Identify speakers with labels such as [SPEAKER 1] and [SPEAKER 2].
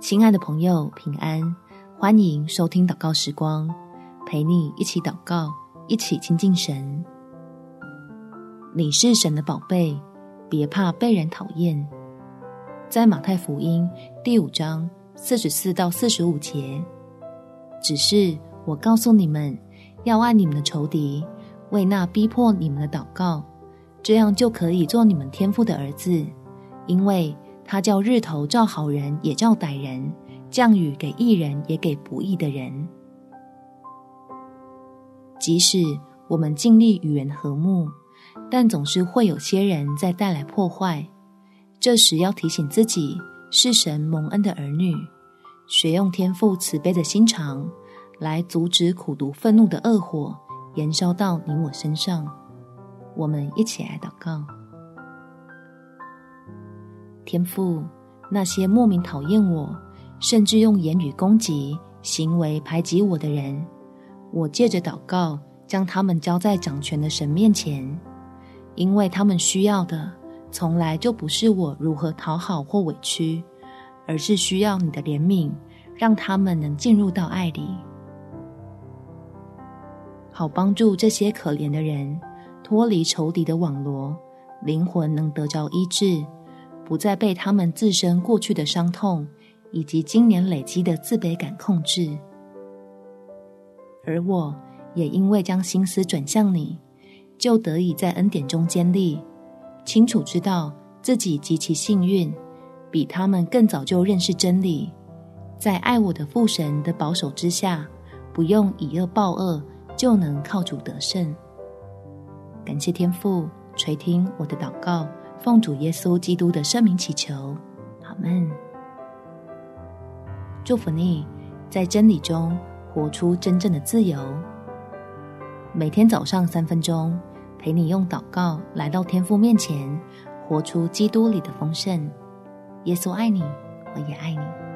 [SPEAKER 1] 亲爱的朋友，平安！欢迎收听祷告时光，陪你一起祷告，一起亲近神。你是神的宝贝，别怕被人讨厌。在马太福音第五章四十四到四十五节，只是我告诉你们，要爱你们的仇敌，为那逼迫你们的祷告，这样就可以做你们天父的儿子，因为。他叫日头照好人，也照歹人；降雨给义人，也给不义的人。即使我们尽力与人和睦，但总是会有些人在带来破坏。这时要提醒自己，是神蒙恩的儿女，学用天父慈悲的心肠，来阻止苦毒愤怒的恶火燃烧到你我身上。我们一起来祷告。天父，那些莫名讨厌我，甚至用言语攻击、行为排挤我的人，我借着祷告，将他们交在掌权的神面前，因为他们需要的，从来就不是我如何讨好或委屈，而是需要你的怜悯，让他们能进入到爱里，好帮助这些可怜的人脱离仇敌的网罗，灵魂能得着医治。不再被他们自身过去的伤痛以及经年累积的自卑感控制，而我也因为将心思转向你，就得以在恩典中坚立，清楚知道自己极其幸运，比他们更早就认识真理，在爱我的父神的保守之下，不用以恶报恶，就能靠主得胜。感谢天父垂听我的祷告。奉主耶稣基督的圣名祈求，阿门。祝福你，在真理中活出真正的自由。每天早上三分钟，陪你用祷告来到天父面前，活出基督里的丰盛。耶稣爱你，我也爱你。